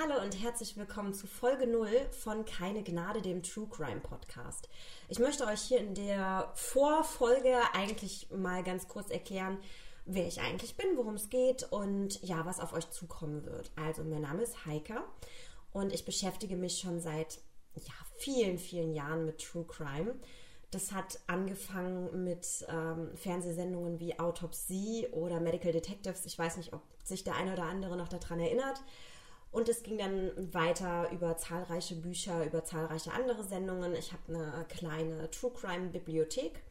Hallo und herzlich willkommen zu Folge 0 von Keine Gnade, dem True Crime Podcast. Ich möchte euch hier in der Vorfolge eigentlich mal ganz kurz erklären, wer ich eigentlich bin, worum es geht und ja, was auf euch zukommen wird. Also, mein Name ist Heike und ich beschäftige mich schon seit ja, vielen, vielen Jahren mit True Crime. Das hat angefangen mit ähm, Fernsehsendungen wie Autopsie oder Medical Detectives. Ich weiß nicht, ob sich der eine oder andere noch daran erinnert. Und es ging dann weiter über zahlreiche Bücher, über zahlreiche andere Sendungen. Ich habe eine kleine True Crime Bibliothek,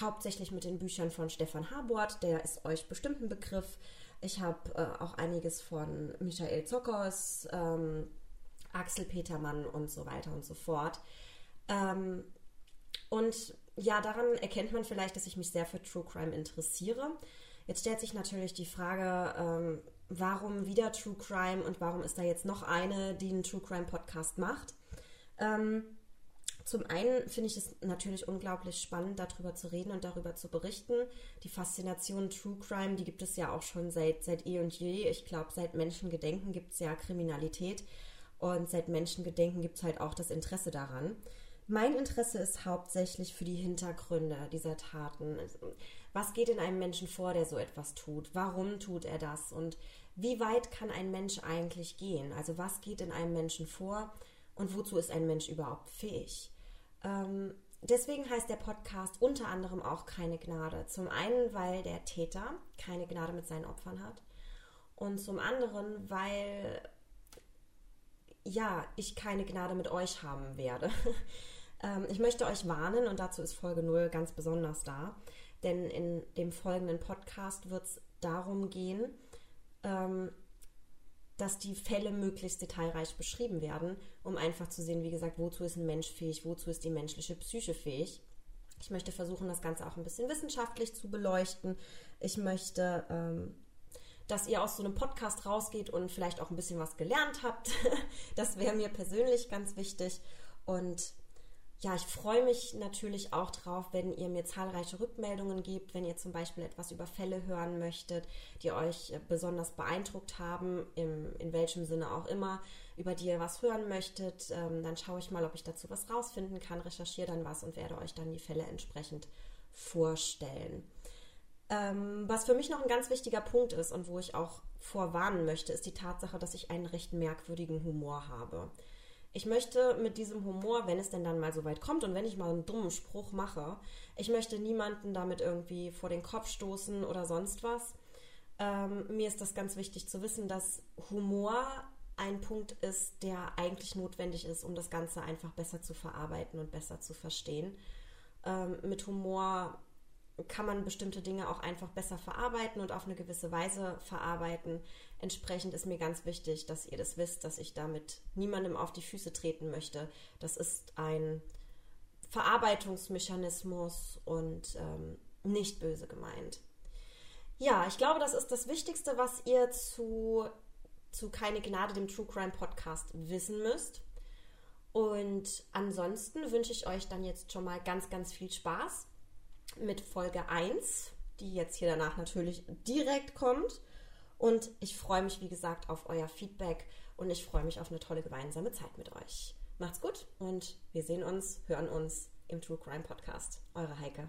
hauptsächlich mit den Büchern von Stefan Habort, der ist euch bestimmt ein Begriff. Ich habe äh, auch einiges von Michael Zockers, ähm, Axel Petermann und so weiter und so fort. Ähm, und ja, daran erkennt man vielleicht, dass ich mich sehr für True Crime interessiere. Jetzt stellt sich natürlich die Frage, ähm, warum wieder True Crime und warum ist da jetzt noch eine, die einen True Crime Podcast macht. Ähm, zum einen finde ich es natürlich unglaublich spannend, darüber zu reden und darüber zu berichten. Die Faszination True Crime, die gibt es ja auch schon seit, seit eh und je. Ich glaube, seit Menschengedenken gibt es ja Kriminalität und seit Menschengedenken gibt es halt auch das Interesse daran. Mein Interesse ist hauptsächlich für die Hintergründe dieser Taten. Was geht in einem Menschen vor, der so etwas tut? Warum tut er das? Und wie weit kann ein Mensch eigentlich gehen? Also was geht in einem Menschen vor und wozu ist ein Mensch überhaupt fähig? Ähm, deswegen heißt der Podcast unter anderem auch keine Gnade. Zum einen, weil der Täter keine Gnade mit seinen Opfern hat und zum anderen, weil ja, ich keine Gnade mit euch haben werde. Ähm, ich möchte euch warnen und dazu ist Folge 0 ganz besonders da, denn in dem folgenden Podcast wird es darum gehen, ähm, dass die Fälle möglichst detailreich beschrieben werden, um einfach zu sehen, wie gesagt, wozu ist ein Mensch fähig, wozu ist die menschliche Psyche fähig. Ich möchte versuchen, das Ganze auch ein bisschen wissenschaftlich zu beleuchten. Ich möchte, ähm, dass ihr aus so einem Podcast rausgeht und vielleicht auch ein bisschen was gelernt habt. das wäre mir persönlich ganz wichtig. Und ja, ich freue mich natürlich auch drauf, wenn ihr mir zahlreiche Rückmeldungen gebt, wenn ihr zum Beispiel etwas über Fälle hören möchtet, die euch äh, besonders beeindruckt haben, im, in welchem Sinne auch immer, über die ihr was hören möchtet. Ähm, dann schaue ich mal, ob ich dazu was rausfinden kann, recherchiere dann was und werde euch dann die Fälle entsprechend vorstellen. Ähm, was für mich noch ein ganz wichtiger Punkt ist und wo ich auch vorwarnen möchte, ist die Tatsache, dass ich einen recht merkwürdigen Humor habe. Ich möchte mit diesem Humor, wenn es denn dann mal so weit kommt und wenn ich mal einen dummen Spruch mache, ich möchte niemanden damit irgendwie vor den Kopf stoßen oder sonst was. Ähm, mir ist das ganz wichtig zu wissen, dass Humor ein Punkt ist, der eigentlich notwendig ist, um das Ganze einfach besser zu verarbeiten und besser zu verstehen. Ähm, mit Humor kann man bestimmte Dinge auch einfach besser verarbeiten und auf eine gewisse Weise verarbeiten. Entsprechend ist mir ganz wichtig, dass ihr das wisst, dass ich damit niemandem auf die Füße treten möchte. Das ist ein Verarbeitungsmechanismus und ähm, nicht böse gemeint. Ja, ich glaube, das ist das Wichtigste, was ihr zu, zu Keine Gnade, dem True Crime Podcast, wissen müsst. Und ansonsten wünsche ich euch dann jetzt schon mal ganz, ganz viel Spaß mit Folge 1, die jetzt hier danach natürlich direkt kommt. Und ich freue mich, wie gesagt, auf euer Feedback und ich freue mich auf eine tolle gemeinsame Zeit mit euch. Macht's gut und wir sehen uns, hören uns im True Crime Podcast. Eure Heike.